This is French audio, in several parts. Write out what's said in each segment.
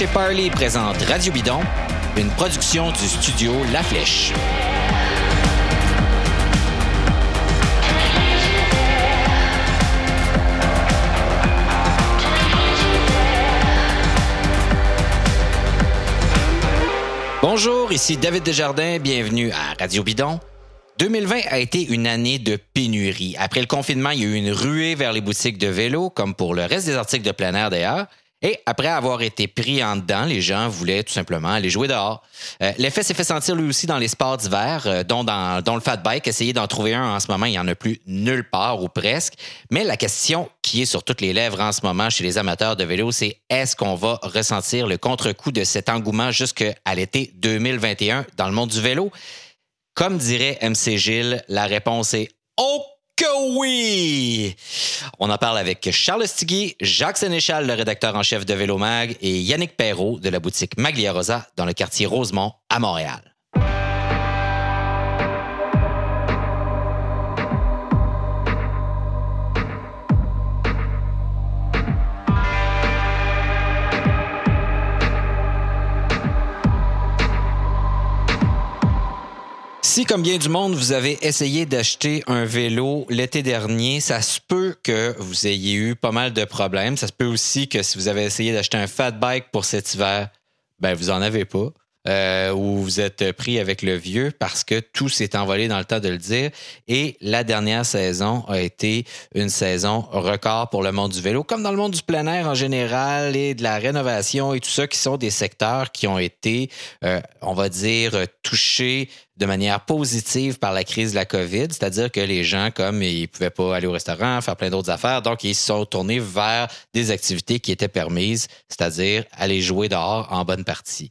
Et Parley présente Radio Bidon, une production du studio La Flèche. Bonjour, ici David Desjardins, bienvenue à Radio Bidon. 2020 a été une année de pénurie. Après le confinement, il y a eu une ruée vers les boutiques de vélo, comme pour le reste des articles de plein air d'ailleurs. Et après avoir été pris en dedans, les gens voulaient tout simplement aller jouer dehors. Euh, l'effet s'est fait sentir lui aussi dans les sports d'hiver, euh, dont, dans, le fat bike. Essayez d'en trouver un en ce moment, il n'y en a plus nulle part ou presque. Mais la question qui est sur toutes les lèvres en ce moment chez les amateurs de vélo, c'est est-ce qu'on va ressentir le contre-coup de cet engouement jusqu'à l'été 2021 dans le monde du vélo? Comme dirait MC Gilles, la réponse est OK oui! On en parle avec Charles Stigui, Jacques Sénéchal, le rédacteur en chef de Vélo Mag, et Yannick Perrault de la boutique Maglia Rosa dans le quartier Rosemont à Montréal. Si, comme bien du monde, vous avez essayé d'acheter un vélo l'été dernier, ça se peut que vous ayez eu pas mal de problèmes. Ça se peut aussi que si vous avez essayé d'acheter un fat bike pour cet hiver, ben vous en avez pas. Euh, où vous êtes pris avec le vieux parce que tout s'est envolé dans le temps de le dire. Et la dernière saison a été une saison record pour le monde du vélo, comme dans le monde du plein air en général et de la rénovation et tout ça, qui sont des secteurs qui ont été, euh, on va dire, touchés de manière positive par la crise de la COVID, c'est-à-dire que les gens, comme ils pouvaient pas aller au restaurant, faire plein d'autres affaires, donc ils se sont tournés vers des activités qui étaient permises, c'est-à-dire aller jouer dehors en bonne partie.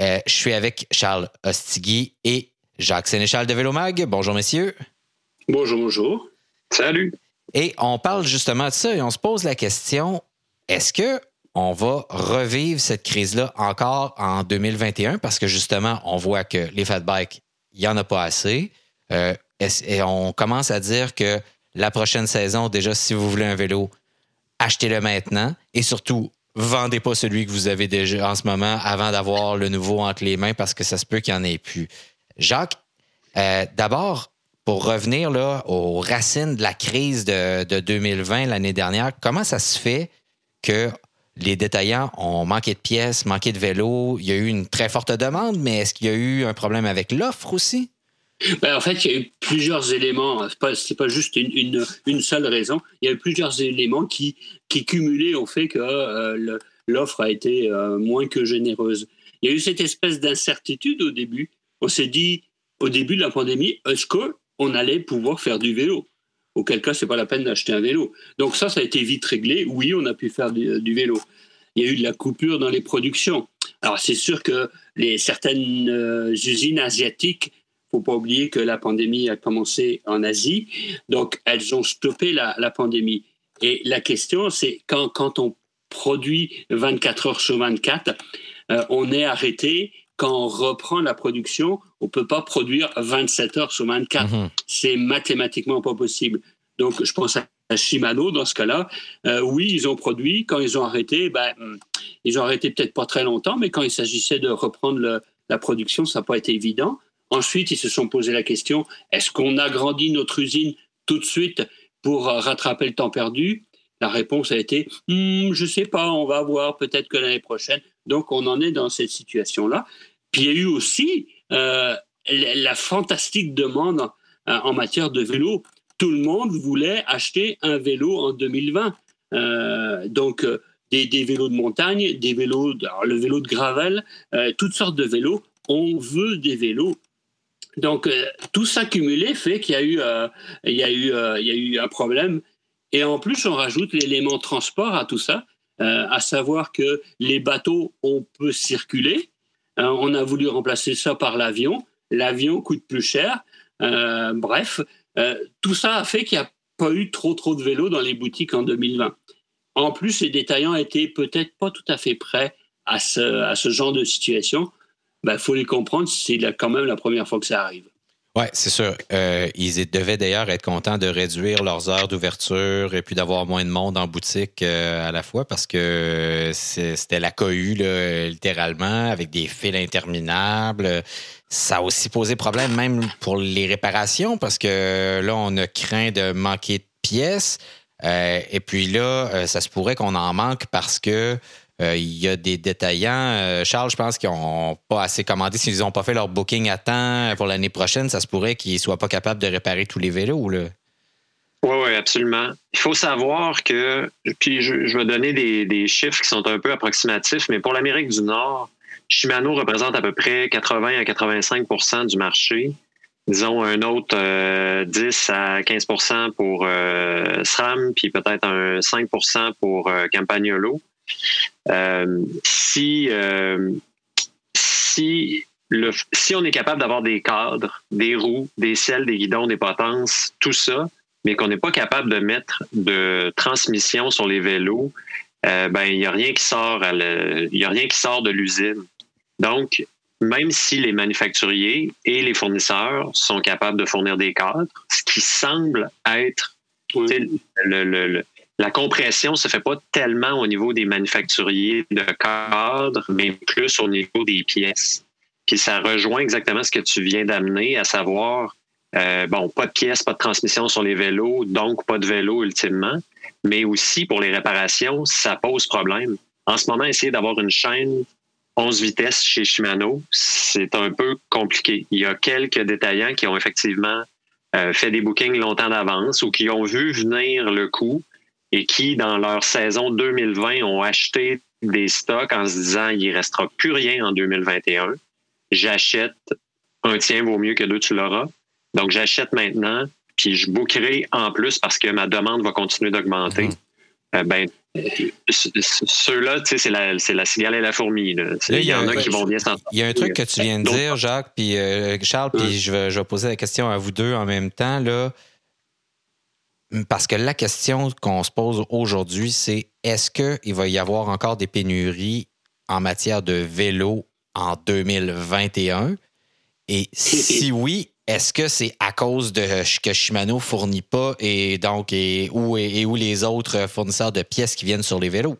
Euh, je suis avec Charles Ostigui et Jacques Sénéchal de Vélomag. Bonjour, messieurs. Bonjour, bonjour. Salut. Et on parle justement de ça et on se pose la question est-ce que on va revivre cette crise-là encore en 2021 parce que justement, on voit que les fat bikes, il n'y en a pas assez. Euh, et on commence à dire que la prochaine saison, déjà, si vous voulez un vélo, achetez-le maintenant et surtout, vendez pas celui que vous avez déjà en ce moment avant d'avoir le nouveau entre les mains parce que ça se peut qu'il n'y en ait plus. Jacques, euh, d'abord, pour revenir aux racines de la crise de, 2020 l'année dernière, comment ça se fait que les détaillants ont manqué de pièces, manqué de vélos? Il y a eu une très forte demande, mais est-ce qu'il y a eu un problème avec l'offre aussi? Ben, en fait, il y a eu plusieurs éléments. Ce n'est pas, juste une, une, seule raison. Il y a eu plusieurs éléments qui, qui cumulaient au fait que euh, l'offre a été euh, moins que généreuse. Il y a eu cette espèce d'incertitude au début. On s'est dit, au début de la pandémie, est-ce qu'on allait pouvoir faire du vélo? Auquel cas, ce n'est pas la peine d'acheter un vélo. Donc ça, ça a été vite réglé. Oui, on a pu faire du, vélo. Il y a eu de la coupure dans les productions. Alors c'est sûr que les, certaines euh, usines asiatiques faut pas oublier que la pandémie a commencé en Asie, donc elles ont stoppé la, pandémie. Et la question, c'est quand, quand on produit 24 heures sur 24, euh, on est arrêté. Quand on reprend la production, on peut pas produire 27 heures sur 24. Mhm. C'est mathématiquement pas possible. Donc, je pense à Shimano dans ce cas-là. Euh, oui, ils ont produit. Quand ils ont arrêté, ben, ils ont arrêté peut-être pas très longtemps, mais quand il s'agissait de reprendre la production, ça n'a pas été évident. Ensuite, ils se sont posé la question, est-ce qu'on agrandit notre usine tout de suite pour rattraper le temps perdu? La réponse a été, hmm, je ne sais pas, on va voir, peut-être que l'année prochaine. Donc, on en est dans cette situation-là. Puis, il y a eu aussi euh, la fantastique demande euh, en matière de vélo. Tout le monde voulait acheter un vélo en 2020. Euh, donc, des, vélos de montagne, des vélos, le vélo de gravel, toutes sortes de vélos. On veut des vélos donc, euh, tout ça fait qu'il y, a eu, euh, il y, eu, euh, y a eu un problème. Et en plus, on rajoute l'élément transport à tout ça, à savoir que les bateaux, on peut circuler. on a voulu remplacer ça par l'avion. L'avion coûte plus cher. bref, tout ça a fait qu'il n'y a pas eu trop, trop de vélos dans les boutiques en 2020. En plus, les détaillants étaient peut-être pas tout à fait prêts à ce, à ce genre de situation il ben, faut les comprendre, c'est quand même la première fois que ça arrive. Oui, c'est sûr. Euh, ils devaient d'ailleurs être contents de réduire leurs heures d'ouverture et puis d'avoir moins de monde en boutique euh, à la fois parce que c'était la cohue, littéralement, avec des fils interminables. Ça a aussi posé problème même pour les réparations parce que là, on a craint de manquer de pièces. Euh, et puis là, ça se pourrait qu'on en manque parce que euh, il y a des détaillants, euh, Charles, je pense qu'ils n'ont pas assez commandé. S'ils n'ont pas fait leur booking à temps pour l'année prochaine, ça se pourrait qu'ils ne soient pas capables de réparer tous les vélos. Là. Oui, oui, absolument. Il faut savoir que, puis je, vais donner des, chiffres qui sont un peu approximatifs, mais pour l'Amérique du Nord, Shimano représente à peu près 80 à 85% du marché. Disons un autre 10 euh, à 15% pour SRAM, puis peut-être un 5% pour Campagnolo. Euh, si, euh, si, le, si on est capable d'avoir des cadres, des roues, des selles, des guidons, des potences, tout ça, mais qu'on n'est pas capable de mettre de transmission sur les vélos, euh, ben il n'y a rien qui sort a rien qui sort de l'usine. Donc, même si les manufacturiers et les fournisseurs sont capables de fournir des cadres, ce qui semble être le, la compression se fait pas tellement au niveau des manufacturiers de cadres, mais plus au niveau des pièces. Puis ça rejoint exactement ce que tu viens d'amener, à savoir, euh, bon, pas de pièces, pas de transmission sur les vélos, donc pas de vélo ultimement, mais aussi pour les réparations, ça pose problème. En ce moment, essayer d'avoir une chaîne 11 vitesses chez Shimano, c'est un peu compliqué. Il y a quelques détaillants qui ont effectivement euh, fait des bookings longtemps d'avance ou qui ont vu venir le coût et qui, dans leur saison 2020, ont acheté des stocks en se disant il ne restera plus rien en 2021. J'achète un tien vaut mieux que deux, tu l'auras. Donc, j'achète maintenant, puis je bookerai en plus parce que ma demande va continuer d'augmenter. Mhm. Euh, ben, ceux-là, tu sais, c'est la, la, cigale et la fourmi. il y, en a, qui vont bien s'entendre. Il y a un truc que tu viens de dire, Jacques, puis euh, Charles, puis je vais, je vais poser la question à vous deux en même temps. Là. Parce que la question qu'on se pose aujourd'hui, c'est est-ce qu'il va y avoir encore des pénuries en matière de vélo en 2021? Et si oui, est-ce que c'est à cause de que Shimano fournit pas et donc et où, et où les autres fournisseurs de pièces qui viennent sur les vélos?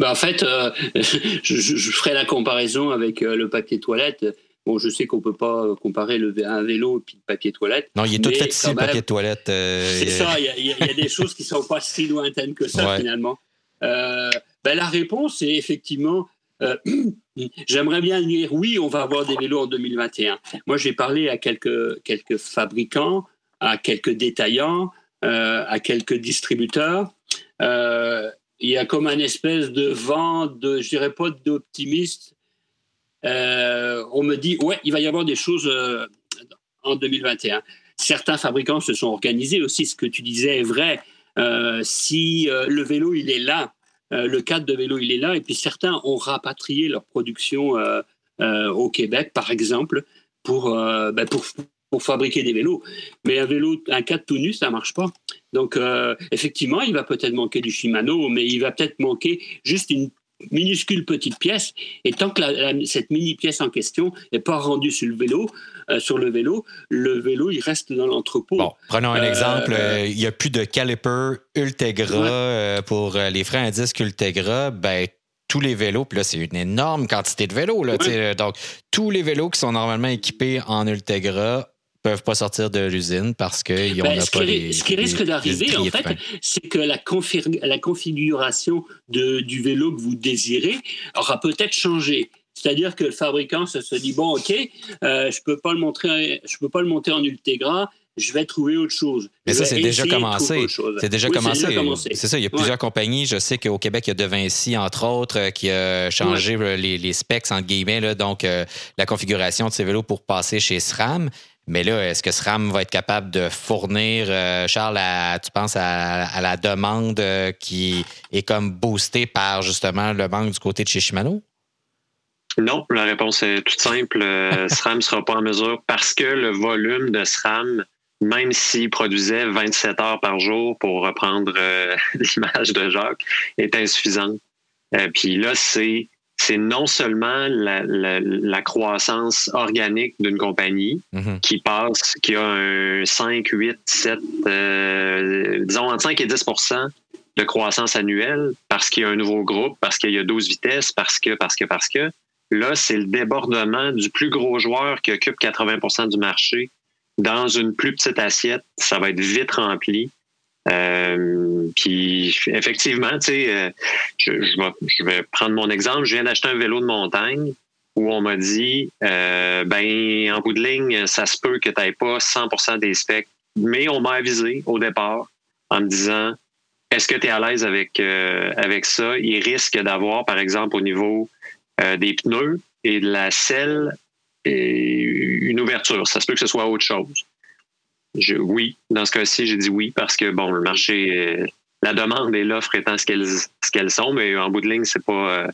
Ben en fait, euh, je, ferai la comparaison avec euh, le papier toilette. Bon, je sais qu'on peut pas comparer le, un vélo et puis le papier toilette. Non, il est tout fait ici, le papier toilette. Euh, c'est ça, il y, a des choses qui sont pas si lointaines que ça, finalement. Euh, ben, la réponse est effectivement, euh, j'aimerais bien dire oui, on va avoir des vélos en 2021. Moi, j'ai parlé à quelques, quelques fabricants, à quelques détaillants, à quelques distributeurs. il y a comme un espèce de vent, de, je dirais pas d'optimiste, euh, on me dit, ouais, il va y avoir des choses euh, en 2021. Certains fabricants se sont organisés aussi, ce que tu disais est vrai. Euh, si le vélo, il est là, le cadre de vélo, il est là, et puis certains ont rapatrié leur production au Québec, par exemple, pour, ben pour, pour fabriquer des vélos. Mais un vélo, un cadre tout nu, ça marche pas. Donc, effectivement, il va peut-être manquer du Shimano, mais il va peut-être manquer juste une minuscule petite pièce. Et tant que cette mini pièce en question n'est pas rendue sur le vélo, euh, sur le vélo, le vélo il reste dans l'entrepôt. Bon, prenons un euh, exemple. Euh, il n'y a plus de caliper Ultegra pour les freins à disque Ultegra. Ben tous les vélos, puis là, c'est une énorme quantité de vélos. Là, Donc, tous les vélos qui sont normalement équipés en Ultegra peuvent pas sortir de l'usine parce qu'ils n'ont ben, pas les. Ce qui risque d'arriver, en fait, c'est que la, la configuration de, du vélo que vous désirez aura peut-être changé. C'est-à-dire que le fabricant se, dit bon, ok, euh, je peux pas le montrer, je peux pas le monter en Ultegra. Je vais trouver autre chose. Mais ça, c'est déjà commencé. C'est déjà, commencé. C'est ça, il y a plusieurs compagnies. Je sais qu'au Québec, il y a De Vinci, entre autres, euh, qui a changé les, les, specs, entre guillemets, là, donc euh, la configuration de ces vélos pour passer chez SRAM. Mais là, est-ce que SRAM va être capable de fournir, euh, Charles, tu penses à, la demande euh, qui est comme boostée par justement le manque du côté de chez Shimano? Non, la réponse est toute simple. Euh, SRAM ne sera pas en mesure parce que le volume de SRAM, même s'il produisait 27 heures par jour, pour reprendre l'image de Jacques, est insuffisant. puis là, c'est c'est non seulement la, croissance organique d'une compagnie mhm. qui passe, qui a un 5, 8, 7, disons entre 5 et 10% de croissance annuelle parce qu'il y a un nouveau groupe, parce qu'il y a 12 vitesses, parce que, parce que, parce que. Là, c'est le débordement du plus gros joueur qui occupe 80% du marché dans une plus petite assiette. Ça va être vite rempli. Euh, puis effectivement, tu sais, euh, je, vais, prendre mon exemple. Je viens d'acheter un vélo de montagne où on m'a dit, euh, ben en bout de ligne, ça se peut que tu n'aies pas 100% des specs, mais on m'a avisé au départ en me disant, est-ce que tu es à l'aise avec avec ça? Il risque d'avoir, par exemple, au niveau des pneus et de la selle, une ouverture. Ça se peut que ce soit autre chose oui, dans ce cas-ci, j'ai dit oui parce que bon, le marché, euh, la demande et l'offre étant ce qu'elles ce qu'elles sont, mais en bout de ligne, c'est pas euh,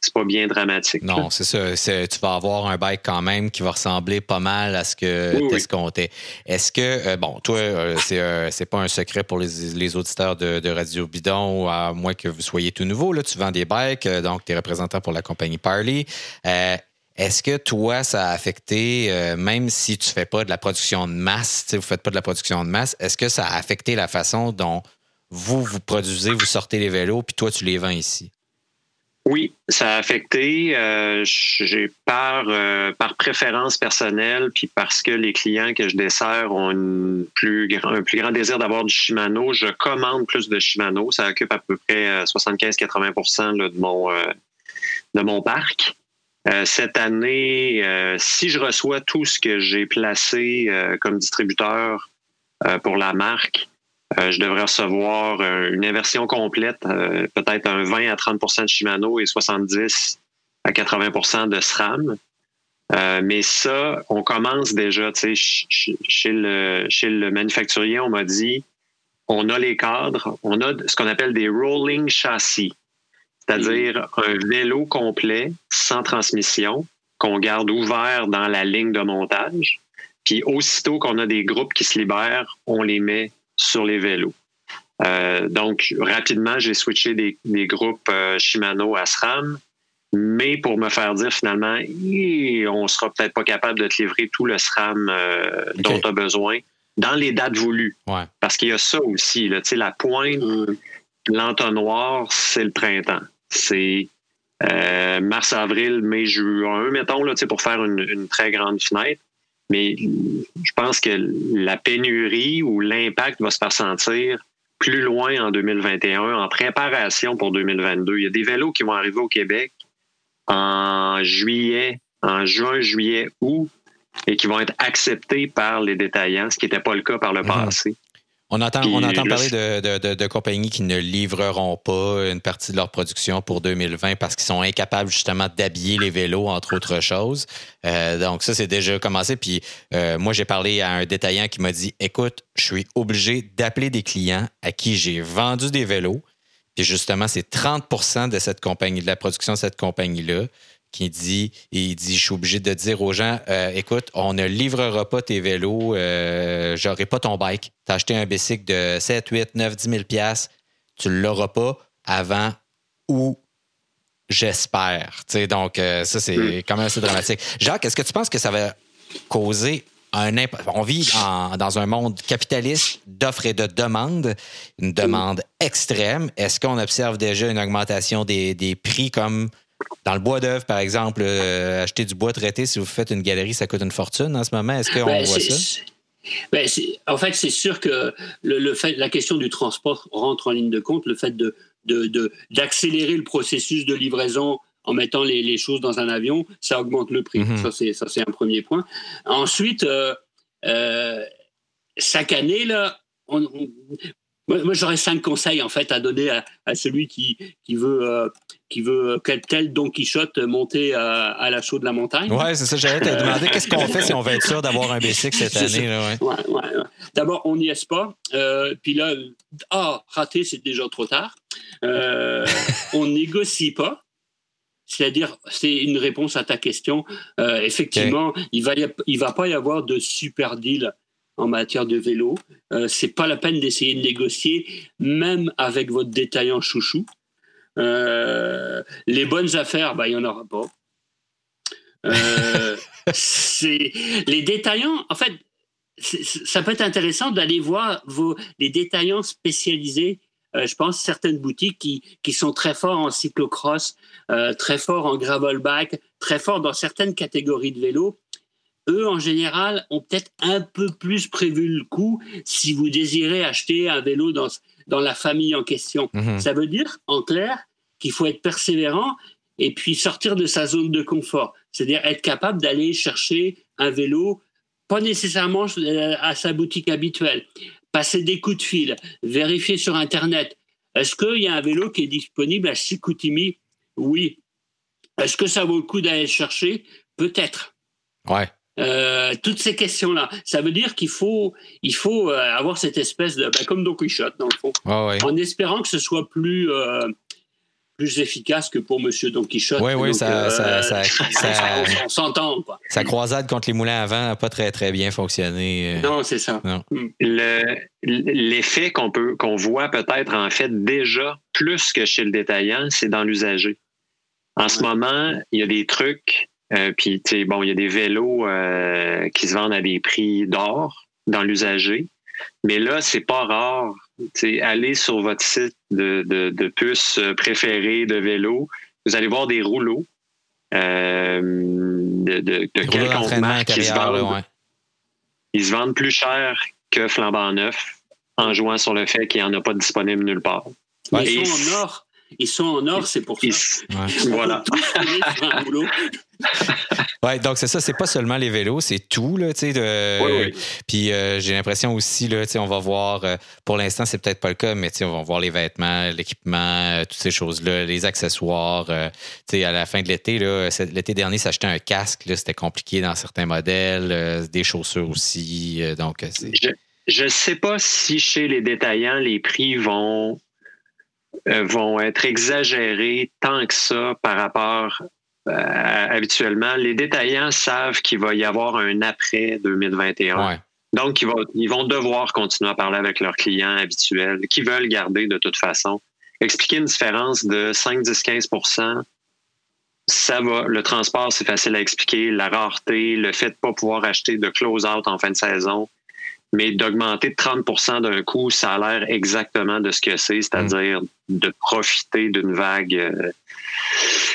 c'est pas bien dramatique. Non, c'est ça. Tu vas avoir un bike quand même qui va ressembler pas mal à ce que tu escomptais. Est-ce que euh, bon, toi, c'est c'est pas un secret pour les, auditeurs de, Radio Bidon, à moins que vous soyez tout nouveau. Là, tu vends des bikes, donc tu es représentant pour la compagnie Parley. Est-ce que toi, ça a affecté, euh, même si tu ne fais pas de la production de masse, vous ne faites pas de la production de masse, est-ce que ça a affecté la façon dont vous, vous produisez, vous sortez les vélos, puis toi, tu les vends ici? Oui, ça a affecté. Euh, j'ai par, euh, par préférence personnelle, puis parce que les clients que je desserre ont plus, un plus grand désir d'avoir du Shimano, je commande plus de Shimano. Ça occupe à peu près 75-80 de de mon parc. Euh, cette année, euh, si je reçois tout ce que j'ai placé euh, comme distributeur pour la marque, je devrais recevoir une inversion complète, peut-être un 20 à 30% de Shimano et 70 à 80% de SRAM. mais ça, on commence déjà, tu sais, chez le, chez le manufacturier, on m'a dit, on a les cadres, on a ce qu'on appelle des rolling châssis c'est-à-dire un vélo complet sans transmission qu'on garde ouvert dans la ligne de montage. Puis aussitôt qu'on a des groupes qui se libèrent, on les met sur les vélos. Euh, donc, rapidement, j'ai switché des, groupes euh, Shimano à SRAM, mais pour me faire dire finalement, on sera peut-être pas capable de te livrer tout le SRAM euh, dont tu as besoin dans les dates voulues. Parce qu'il y a ça aussi, là, la pointe, l'entonnoir, c'est le printemps c'est euh, mars, avril, mai, juin, mettons, là, pour faire une, très grande fenêtre. Mais je pense que la pénurie ou l'impact va se faire sentir plus loin en 2021, en préparation pour 2022. Il y a des vélos qui vont arriver au Québec en juillet, en juin, juillet, août, et qui vont être acceptés par les détaillants, ce qui n'était pas le cas par le mhm. passé. On entend, on entend parler de, compagnies qui ne livreront pas une partie de leur production pour 2020 parce qu'ils sont incapables justement d'habiller les vélos, entre autres choses. Euh, donc ça, c'est déjà commencé. Puis euh, moi, j'ai parlé à un détaillant qui m'a dit, écoute, je suis obligé d'appeler des clients à qui j'ai vendu des vélos. Puis justement, c'est 30% de cette compagnie, de la production de cette compagnie-là qui dit, il dit, je suis obligé de dire aux gens, euh, écoute, on ne livrera pas tes vélos, euh, j'aurai pas ton bike. Tu as acheté un bicycle de 7, 8, 9, 10 000 tu ne l'auras pas avant ou j'espère. Donc, euh, ça, c'est hmm. quand même assez dramatique. Jacques, est-ce que tu penses que ça va causer un On vit dans un monde capitaliste d'offres et de demandes, une demande extrême. Est-ce qu'on observe déjà une augmentation des, des prix comme dans le bois d'œuvre, par exemple, euh, acheter du bois traité, si vous faites une galerie, ça coûte une fortune en ce moment. Est-ce qu'on ben, voit ça? Ben, en fait, c'est sûr que le, fait, la question du transport rentre en ligne de compte. Le fait de, d'accélérer le processus de livraison en mettant les, choses dans un avion, ça augmente le prix. Mhm. Ça, c'est, un premier point. Ensuite, euh, euh, chaque année, là, on, moi, j'aurais cinq conseils en fait à donner à, celui qui, qui veut euh, qui veut tel Don Quichotte monter à, la chaux de la montagne. Ouais, c'est ça. J'allais te demander qu'est-ce qu'on fait si on veut être sûr d'avoir un bicycle cette année. ouais? Ouais, D'abord, on n'y est pas. Euh, puis là, ah, raté, c'est déjà trop tard. Euh, on négocie pas. C'est-à-dire, c'est une réponse à ta question. Euh, effectivement, il va il va pas y avoir de super deal en matière de vélo. Euh, c'est pas la peine d'essayer de négocier, même avec votre détaillant chouchou. les bonnes affaires, bah, il n'y en aura pas. c'est les détaillants. En fait, ça peut être intéressant d'aller voir vos, les détaillants spécialisés. Euh, je pense certaines boutiques qui, qui sont très forts en cyclocross, euh, très forts en gravelback, très forts dans certaines catégories de vélos. Eux, en général, ont peut-être un peu plus prévu le coup si vous désirez acheter un vélo dans, dans la famille en question. Mhm. Ça veut dire, en clair, qu'il faut être persévérant et puis sortir de sa zone de confort. C'est-à-dire être capable d'aller chercher un vélo pas nécessairement à sa boutique habituelle. Passer des coups de fil, vérifier sur Internet. Est-ce qu'il y a un vélo qui est disponible à Chicoutimi? Oui. Est-ce que ça vaut le coup d'aller le chercher? Peut-être. Ouais. Euh, toutes ces questions-là. Ça veut dire qu'il faut, il faut euh, avoir cette espèce de. Ben, comme Don Quichotte, dans le fond. En espérant que ce soit plus, plus efficace que pour Monsieur Don Quichotte. Oui, oui, ça, ça, ça, on, s'entend. Sa croisade contre les moulins à vent n'a pas très, très bien fonctionné. Euh. Non, c'est ça. Hmm. L'effet qu'on peut qu'on voit peut-être en fait déjà plus que chez le détaillant, c'est dans l'usager. En ce moment, il y a des trucs, euh, puis bon, il y a des vélos euh, qui se vendent à des prix d'or dans l'usager. Mais là, c'est pas rare. allez sur votre site de, de, de puces préférées de vélo. Vous allez voir des rouleaux euh, de, de, quelconque marque qui se vendent. Ils se vendent plus cher que flambant neuf en jouant sur le fait qu'il n'y en a pas disponible nulle part. Ils sont en or. Ils sont en or, c'est pour ça. Voilà. ouais, donc c'est ça, c'est pas seulement les vélos, c'est tout. Là, de... Puis euh, j'ai l'impression aussi, là, on va voir, euh, pour l'instant, c'est peut-être pas le cas, mais on va voir les vêtements, l'équipement, euh, toutes ces choses-là, les accessoires. à la fin de l'été, l'été dernier, s'acheter un casque, c'était compliqué dans certains modèles, des chaussures aussi. donc, je ne sais pas si chez les détaillants, les prix vont vont être exagérés tant que ça par rapport euh, habituellement, les détaillants savent qu'il va y avoir un après 2021. Donc, ils vont, ils vont devoir continuer à parler avec leurs clients habituels qui veulent garder de toute façon. Expliquer une différence de 5, 10, 15% ça va. Le transport, c'est facile à expliquer. La rareté, le fait de ne pas pouvoir acheter de close-out en fin de saison, mais d'augmenter de 30% d'un coup, ça a l'air exactement de ce que c'est, c'est-à-dire de profiter d'une vague euh,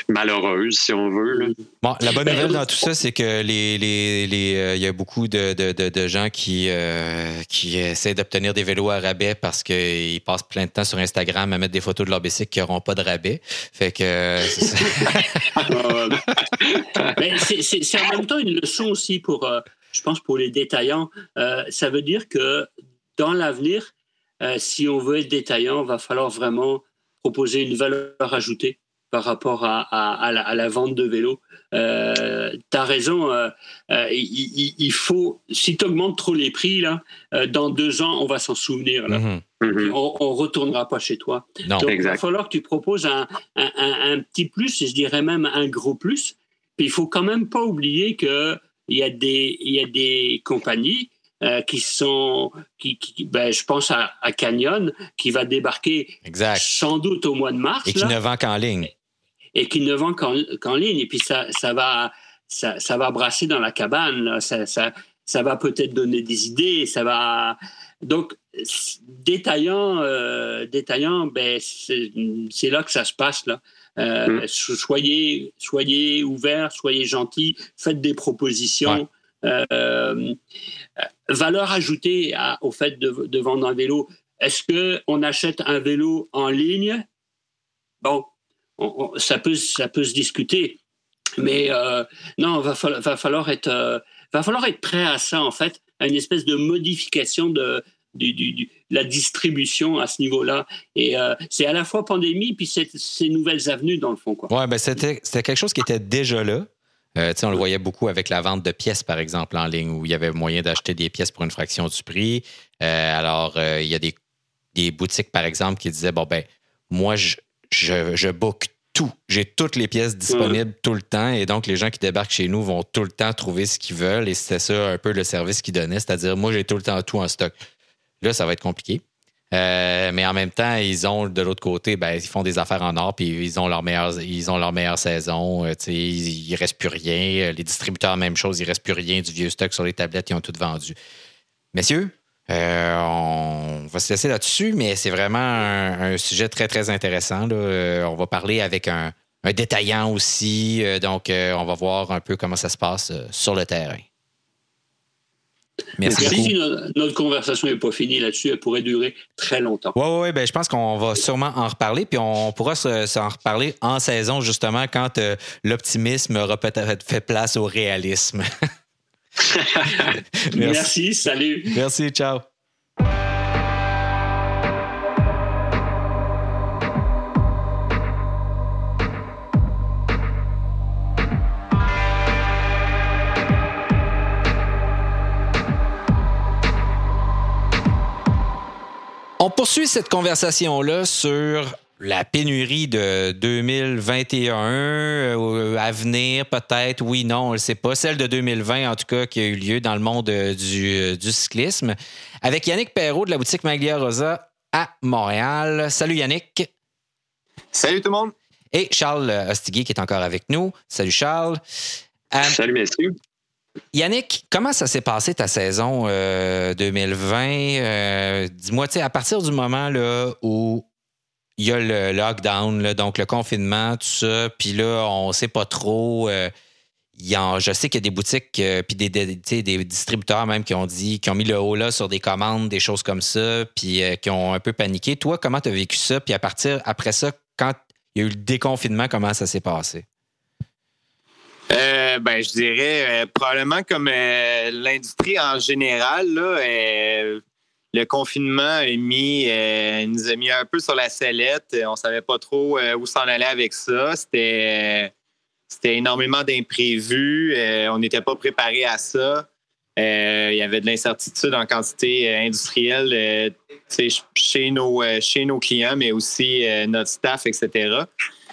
malheureuse, si on veut. Bon, la bonne nouvelle dans tout ça, c'est que les, les, les euh, il y a beaucoup de, de, de, gens qui, euh, qui essaient d'obtenir des vélos à rabais parce qu'ils passent plein de temps sur Instagram à mettre des photos de leur bicycle qui n'auront pas de rabais. Fait que. c'est en même temps une leçon aussi pour je pense pour les détaillants, euh, ça veut dire que dans l'avenir, euh, si on veut être détaillant, il va falloir vraiment proposer une valeur ajoutée par rapport à, la, vente de vélos. Euh, tu as raison, il, faut, si tu augmentes trop les prix, là, dans deux ans, on va s'en souvenir. Mm-hmm. Mm-hmm. On ne retournera pas chez toi. Donc, il va falloir que tu proposes un, un, petit plus, et je dirais même un gros plus. Puis il faut quand même pas oublier que il y a des, il y a des compagnies euh, qui sont, qui, ben, je pense à, Canyon, qui va débarquer sans doute au mois de mars. Et qui ne vend qu'en ligne. Et qui ne vend qu'en ligne. Et puis ça, ça, va, ça, ça va brasser dans la cabane. Ça, ça, ça, va peut-être donner des idées. Ça va. Donc, détaillant, euh, détaillant ben, c'est là que ça se passe. Là. Euh, mm. Soyez, soyez ouverts, soyez gentils, faites des propositions. Euh, valeur ajoutée au fait de, vendre un vélo. Est-ce qu'on achète un vélo en ligne? Bon, ça, peut, ça peut se discuter. Mais euh, non, va, va, falloir être, va falloir être prêt à ça, en fait, à une espèce de modification de, du, la distribution à ce niveau-là. Et euh, c'est à la fois pandémie puis ces nouvelles avenues, dans le fond. Ouais, ben c'était, quelque chose qui était déjà là. Euh, on le voyait beaucoup avec la vente de pièces, par exemple, en ligne, où il y avait moyen d'acheter des pièces pour une fraction du prix. Euh, alors, il y a des, des, boutiques, par exemple, qui disaient, bon, ben, moi, je, je, je book tout. J'ai toutes les pièces disponibles tout le temps. Et donc, les gens qui débarquent chez nous vont tout le temps trouver ce qu'ils veulent. Et c'était ça un peu le service qu'ils donnaient. C'est-à-dire, moi, j'ai tout le temps tout en stock. Là, ça va être compliqué. Euh, mais en même temps, ils ont de l'autre côté, ben, ils font des affaires en or, puis ils ont leur meilleure, saison. Euh, il ne reste plus rien. Les distributeurs, même chose, il reste plus rien du vieux stock sur les tablettes, ils ont tout vendu. Messieurs, euh, on va se laisser là-dessus, mais c'est vraiment un, sujet très, très intéressant. on va parler avec un, détaillant aussi. donc, on va voir un peu comment ça se passe sur le terrain. Merci. Si notre conversation n'est pas finie là-dessus, elle pourrait durer très longtemps. Oui, oui, ben, je pense qu'on va sûrement en reparler, puis on pourra s'en reparler en saison, justement, quand euh, l'optimisme aura peut-être fait place au réalisme. Merci, salut. Merci, ciao. Poursuit cette conversation-là sur la pénurie de 2021 euh, à venir, peut-être, oui, non, on ne le sait pas. Celle de 2020, en tout cas, qui a eu lieu dans le monde euh, euh, du, cyclisme. Avec Yannick Perrault de la boutique Maglia Rosa à Montréal. Salut Yannick. Salut tout le monde. Et Charles Ostiguier qui est encore avec nous. Salut Charles. Salut messieurs. Yannick, comment ça s'est passé ta saison 2020? Euh, euh, dis-moi, à partir du moment où il y a le lockdown, donc le confinement, tout ça, puis là, on ne sait pas trop. Euh, je sais qu'il y a des boutiques puis des, distributeurs même qui ont dit, qui ont mis le haut là sur des commandes, des choses comme ça, puis qui ont un peu paniqué. Toi, comment tu vécu ça? Puis à partir, après ça, quand il y a eu le déconfinement, comment ça s'est passé? Euh, ben, je dirais euh, probablement comme euh, l'industrie en général, là, le confinement a mis, nous a mis un peu sur la sellette. On savait pas trop où s'en aller avec ça. C'était, c'était énormément d'imprévus. on n'était pas préparé à ça. il y avait de l'incertitude en quantité industrielle chez, nos, chez nos clients, mais aussi notre staff, etc.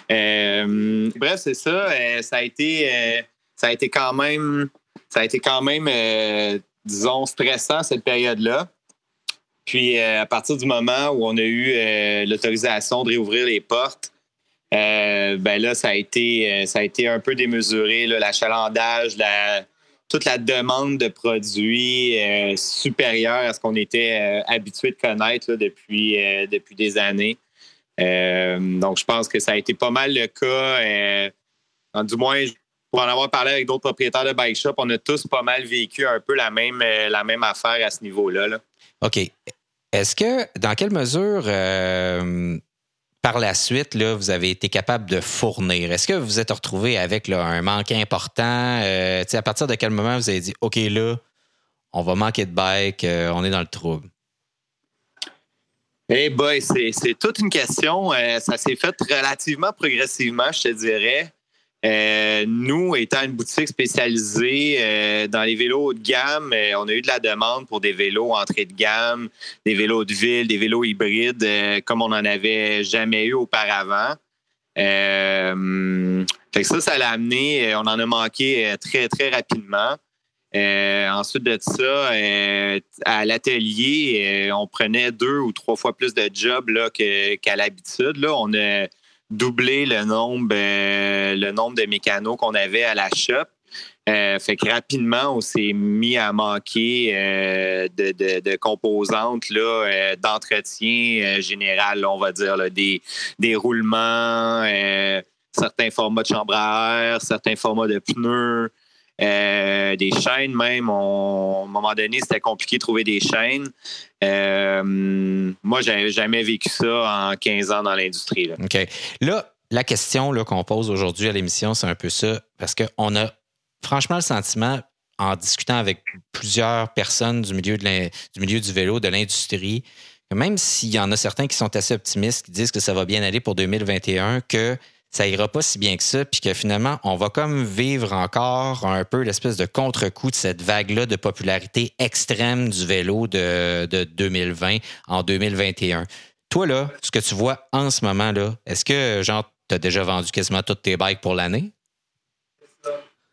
Bref, c'est ça. Ça a été, ça a été quand même, ça a été quand même, disons, stressant cette période-là. Puis à partir du moment où on a eu l'autorisation de réouvrir les portes, ben là, ça a été, ça a été un peu démesuré, l'achalandage, la, toute la demande de produits supérieure à ce qu'on était habitué de connaître depuis, depuis des années. Euh, donc, je pense que ça a été pas mal le cas. Euh, du moins, pour en avoir parlé avec d'autres propriétaires de bike shop, on a tous pas mal vécu un peu la même, euh, la même affaire à ce niveau-là. OK. Est-ce que, dans quelle mesure, par la suite, là, vous avez été capable de fournir? Est-ce que vous vous êtes retrouvé avec un manque important? à partir de quel moment vous avez dit, OK, là, on va manquer de bike, on est dans le trouble? Eh boy, c'est toute une question. Euh, ça s'est fait relativement progressivement, je te dirais. Euh, nous, étant une boutique spécialisée euh, dans les vélos haut de gamme, on a eu de la demande pour des vélos entrée de gamme, des vélos de ville, des vélos hybrides, comme on n'en avait jamais eu auparavant. fait ça, ça l'a amené, on en a manqué très, très rapidement. Euh, ensuite de ça, euh, à l'atelier, euh, on prenait deux ou trois fois plus de jobs qu'à l'habitude. On a le nombre, le nombre de mécanos qu'on avait à la shop. fait que rapidement, on s'est mis à manquer de, composantes d'entretien général, on va dire, des, roulements, certains formats de chambre à air, certains formats de pneus. Euh, des chaînes même. à un moment donné, c'était compliqué de trouver des chaînes. Euh, moi, j'avais jamais vécu ça en 15 ans dans l'industrie. OK. Là, la question qu'on pose aujourd'hui à l'émission, c'est un peu ça, parce qu'on a franchement le sentiment, en discutant avec plusieurs personnes du milieu, du, milieu du vélo, de l'industrie, que même s'il y en a certains qui sont assez optimistes, qui disent que ça va bien aller pour 2021, que ça ira pas si bien que ça, puis que finalement, on va comme vivre encore un peu l'espèce de contre-coup de cette vague-là de popularité extrême du vélo de, 2020 en 2021. Toi, là, ce que tu vois en ce moment-là, est-ce que, genre, tu as déjà vendu quasiment toutes tes bikes pour l'année?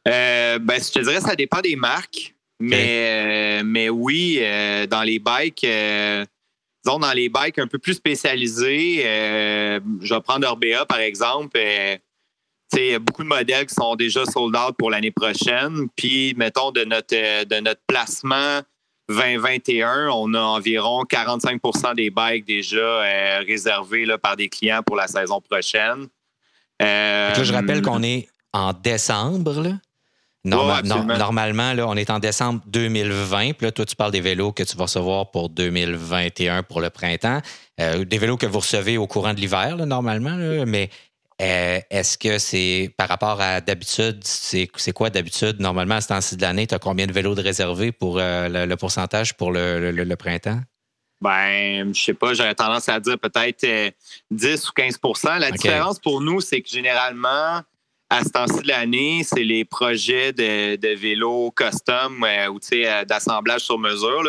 Euh, ben, je te dirais, ça dépend des marques. Mais, euh, mais oui, euh, dans les bikes, disons, dans les bikes un peu plus spécialisés, je vais prendre Orbea, par exemple. il y a beaucoup de modèles qui sont déjà sold out pour l'année prochaine. Puis, mettons, de notre, de notre placement 2021, on a environ 45% des bikes déjà euh, réservés là, par des clients pour la saison prochaine. Euh, je rappelle qu'on est en décembre. Normalement, là, on est en décembre 2020. Puis là, toi, tu parles des vélos que tu vas recevoir pour 2021 pour le printemps. Euh, des vélos que vous recevez au courant de l'hiver, normalement. mais euh, est-ce que c'est par rapport à d'habitude, c'est quoi d'habitude? Normalement, à ce temps-ci de l'année, tu as combien de vélos de réservés pour euh, le, pourcentage pour le, printemps? Ben, je sais pas, j'aurais tendance à dire peut-être 10 euh, ou 15% La différence pour nous, c'est que généralement, à ce temps-ci de l'année, c'est les projets de, vélos custom ou d'assemblage sur mesure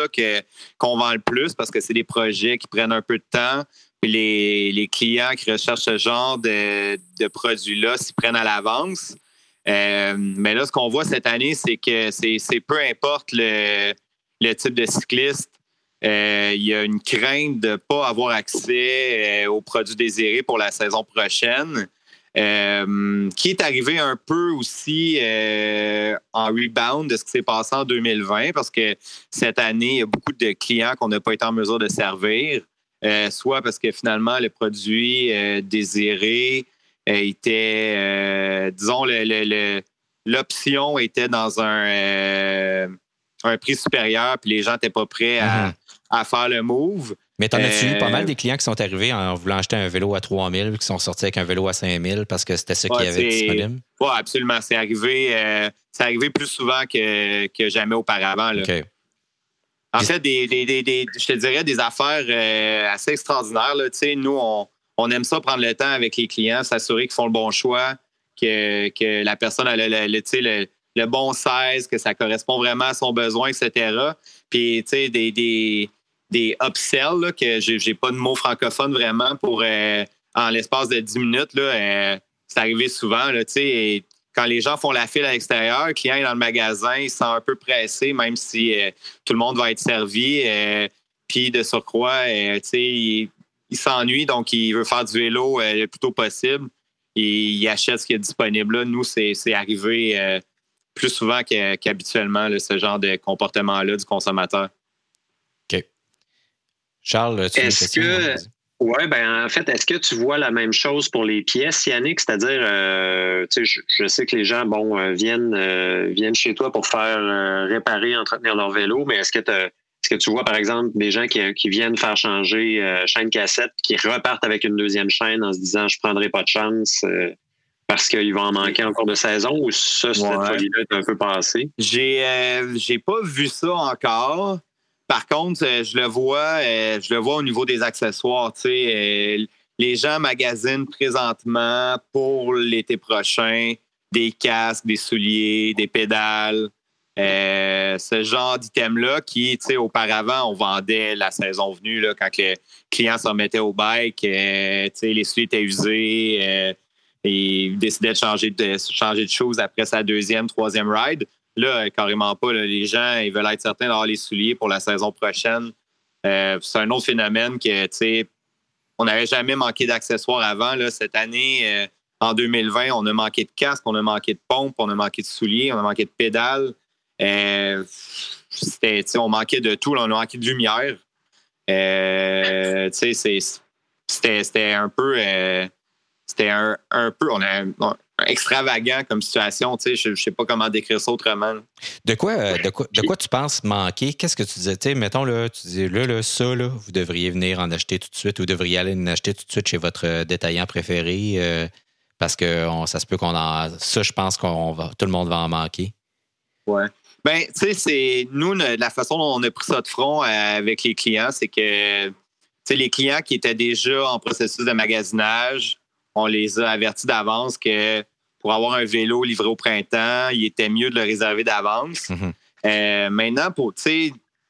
qu'on vend le plus parce que c'est des projets qui prennent un peu de temps les, clients qui recherchent ce genre de, produits-là s'y prennent à l'avance. Euh, mais là, ce qu'on voit cette année, c'est que c'est peu importe le, type de cycliste, euh, il y a une crainte de ne pas avoir accès euh, aux produits désirés pour la saison prochaine. Qui est arrivé un peu aussi en rebound de ce qui s'est passé en 2020, parce que cette année, il y a beaucoup de clients qu'on n'a pas été en mesure de servir. Euh, soit parce que finalement, le produit euh, désiré euh, était, disons, l'option était dans un, un prix supérieur, puis les gens n'étaient pas prêts à, mm-hmm. faire le move. Mais t'en as-tu eu pas mal des clients qui sont arrivés en voulant acheter un vélo à 3000 qui sont sortis avec un vélo à 5000 parce que c'était ce qu'il y avait disponible? Oui, absolument. C'est arrivé, arrivé plus souvent que, que jamais auparavant. Là. En fait, des, je te dirais des affaires euh, assez extraordinaires. Là. Nous, on, aime ça prendre le temps avec les clients, s'assurer qu'ils font le bon choix, que, que la personne a le, le, le, bon 16, que ça correspond vraiment à son besoin, etc. Puis, tu sais, des, des, upsells, là, que j'ai pas de mot francophone vraiment pour euh, en l'espace de 10 minutes. Euh, c'est arrivé souvent. Quand les gens font la file à l'extérieur, le client est dans le magasin, il se sent un peu pressé, même si euh, tout le monde va être servi. Euh, puis de surcroît, il, il s'ennuie, donc il veut faire du vélo le plus tôt possible. Et il achète ce qui est disponible. Nous, c'est arrivé plus souvent qu'habituellement, ce genre de comportement-là du consommateur. Charles, tu Est-ce que, oui, ben en fait, est-ce que tu vois la même chose pour les pièces, Yannick? C'est-à-dire, euh, tu sais, je, sais que les gens, bon, euh, viennent, euh, viennent chez toi pour faire réparer, entretenir leur vélo, mais est-ce que tu est-ce que tu vois, par exemple, des gens qui, viennent faire changer chaîne cassette, qui repartent avec une deuxième chaîne en se disant je prendrai pas de chance parce qu'ils vont en manquer en cours de saison ou ça, cette folie-là est un peu passé? J'ai j'ai pas vu ça encore. Par contre, euh, je le vois, euh, je le vois au niveau des accessoires. Euh, les gens magasinent présentement pour l'été prochain des casques, des souliers, des pédales. ce genre d'item-là qui, auparavant, on vendait la saison venue quand les clients s'en mettaient au bike, les souliers étaient usés et ils décidaient de changer de, changer de choses après sa deuxième, troisième ride. Là, carrément pas. les gens, ils veulent être certains d'avoir les souliers pour la saison prochaine. Euh, c'est un autre phénomène que, tu sais, on n'avait jamais manqué d'accessoires avant. Là, cette année, euh, en 2020, on a manqué de casque, on a manqué de pompe, on a manqué de souliers, on a manqué de pédales. Euh, on manquait de tout. on a manqué de lumière. c'était un peu c'était un, peu on a, extravagant comme situation. je ne sais pas comment décrire ça autrement. De quoi, euh, de quoi, de quoi tu penses manquer? Qu'est-ce que tu disais? mettons, là, tu disais, là, là, ça, là, vous devriez venir en acheter tout de suite ou vous devriez aller en acheter tout de suite chez votre euh, détaillant préféré euh, parce que ça se peut qu'on en. Ça, je pense qu'on va. Tout le monde va en manquer. Ouais. Ben, tu sais, c'est. Nous, la façon dont on a pris ça de front avec les clients, c'est que les clients qui étaient déjà en processus de magasinage, on les a avertis d'avance que pour avoir un vélo livré au printemps, il était mieux de le réserver d'avance. Mhm. Euh, maintenant, pour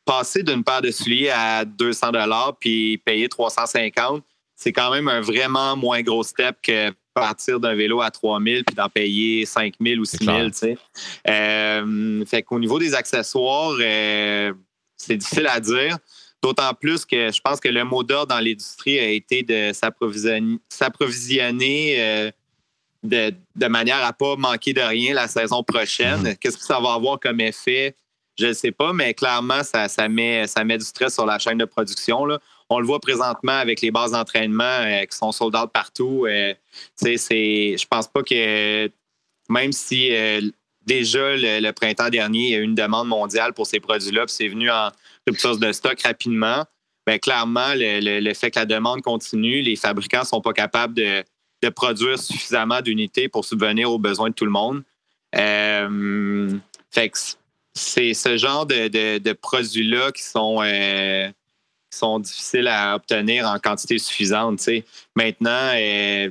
passer d'une paire de souliers à 200 dollars puis payer 350, c'est quand même un vraiment moins gros step que partir d'un vélo à 3000 puis d'en payer 5000 ou 6000. Euh, fait qu'au niveau des accessoires, euh, c'est difficile à dire. D'autant plus que je pense que le mot d'ordre dans l'industrie a été de s'approvisionner euh, de, de, manière à ne pas manquer de rien la saison prochaine. Mm-hmm. Qu'est-ce que ça va avoir comme effet? Je ne sais pas, mais clairement, ça, ça, met, ça met du stress sur la chaîne de production. Là. On le voit présentement avec les bases d'entraînement euh, qui sont soldats partout. Euh, je pense pas que même si euh, déjà le, printemps dernier, il y a eu une demande mondiale pour ces produits-là, puis c'est venu en rupture de stock rapidement, bien, clairement, le, fait que la demande continue, les fabricants ne sont pas capables de, produire suffisamment d'unités pour subvenir aux besoins de tout le monde. que c'est ce genre de, produits-là qui sont sont difficiles à obtenir en quantité suffisante. Maintenant, euh,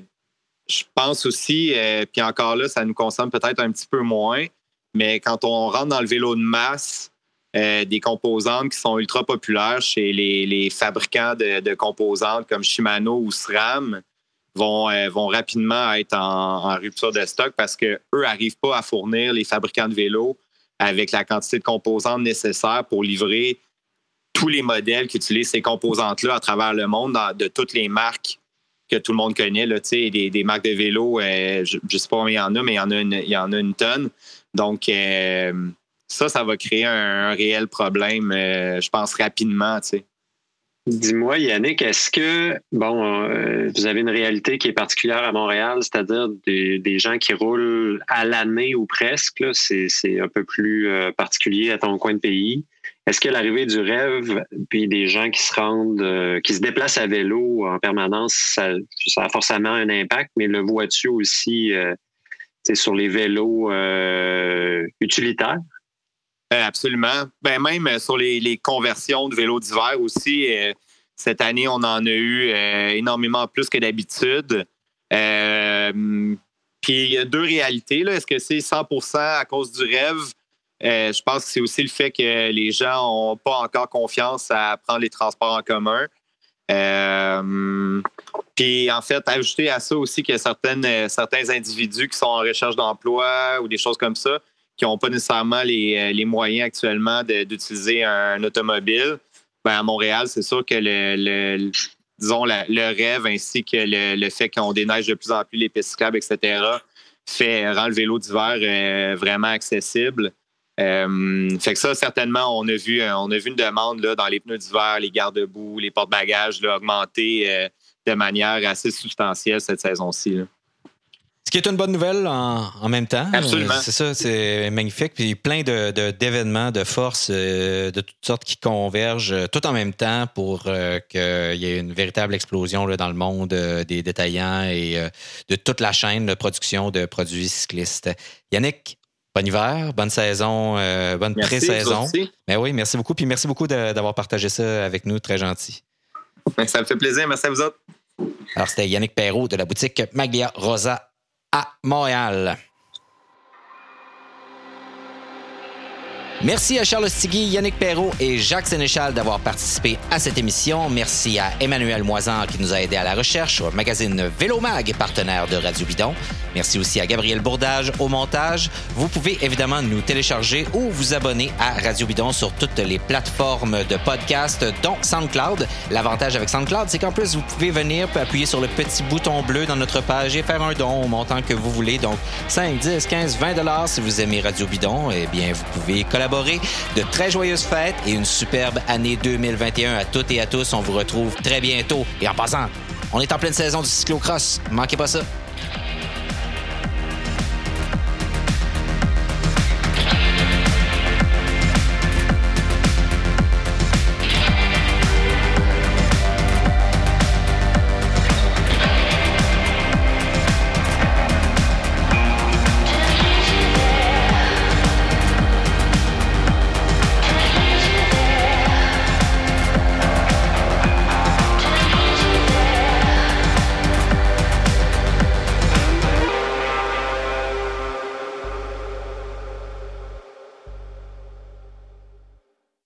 je pense aussi, euh, puis encore là, ça nous consomme peut-être un petit peu moins, mais quand on rentre dans le vélo de masse, euh, des composantes qui sont ultra populaires chez les, fabricants de, composantes comme Shimano ou SRAM vont, vont rapidement être en, rupture de stock parce qu'eux n'arrivent pas à fournir les fabricants de vélos avec la quantité de composantes nécessaires pour livrer tous les modèles qui utilisent ces composantes-là à travers le monde, de toutes les marques que tout le monde connaît, là, des, des marques de vélo, euh, je ne sais pas combien il y en a, mais il y en a une, il y en a une tonne. Donc, euh, ça, ça va créer un, réel problème, euh, je pense, rapidement. Dis-moi, Yannick, est-ce que, bon, vous avez une réalité qui est particulière à Montréal, c'est-à-dire des, gens qui roulent à l'année ou presque, c'est un peu plus particulier à ton coin de pays. Est-ce que l'arrivée du rêve, puis des gens qui se rendent, euh, qui se déplacent à vélo en permanence, ça, a forcément un impact, mais le vois-tu aussi euh, sur les vélos euh, utilitaires? Absolument. Ben, même sur les, conversions de vélos d'hiver aussi, cette année, on en a eu énormément plus que d'habitude. puis il y a deux réalités. Est-ce que c'est 100% à cause du rêve? Euh, je pense que c'est aussi le fait que les gens n'ont pas encore confiance à prendre les transports en commun. Euh, puis en fait, ajouter à ça aussi a certaines, certains individus qui sont en recherche d'emploi ou des choses comme ça, qui n'ont pas nécessairement les, moyens actuellement d'utiliser un, automobile. Ben, à Montréal, c'est sûr que le, disons le rêve ainsi que le, fait qu'on déneige de plus en plus les pistes etc., fait rend le vélo d'hiver euh, vraiment accessible. Euh, fait que ça, certainement, on a vu, euh, on a vu une demande là, dans les pneus d'hiver, les garde-boue, les porte-bagages augmenter euh, de manière assez substantielle cette saison-ci. Ce qui est une bonne nouvelle en, même temps. Absolument. C'est ça, c'est magnifique. Puis plein d'événements, de, de forces de toutes sortes qui convergent tout en même temps pour qu'il y ait une véritable explosion là, dans le monde des détaillants et de toute la chaîne de production de produits cyclistes. Yannick, Bon hiver, bonne saison, euh, bonne pré-saison. Mais ben oui, merci beaucoup. Puis merci beaucoup d'avoir partagé ça avec nous. Très gentil. Ça me fait plaisir. Merci à vous autres. Alors, c'était Yannick Perrault de la boutique Maglia Rosa à Montréal. Merci à Charles Stigui, Yannick Perrault et Jacques Sénéchal d'avoir participé à cette émission. Merci à Emmanuel Moisan qui nous a aidé à la recherche, au magazine Vélo Mag, partenaire de Radio Bidon. Merci aussi à Gabriel Bourdage au montage. Vous pouvez évidemment nous télécharger ou vous abonner à Radio Bidon sur toutes les plateformes de podcast, dont SoundCloud. L'avantage avec SoundCloud, c'est qu'en plus, vous pouvez venir appuyer sur le petit bouton bleu dans notre page et faire un don au montant que vous voulez. Donc 5, 10, 15, 20 dollars si vous aimez Radio Bidon. Eh bien, vous pouvez de très joyeuses fêtes et une superbe année 2021 à toutes et à tous. On vous retrouve très bientôt. Et en passant, on est en pleine saison du cyclocross. Manquez pas ça.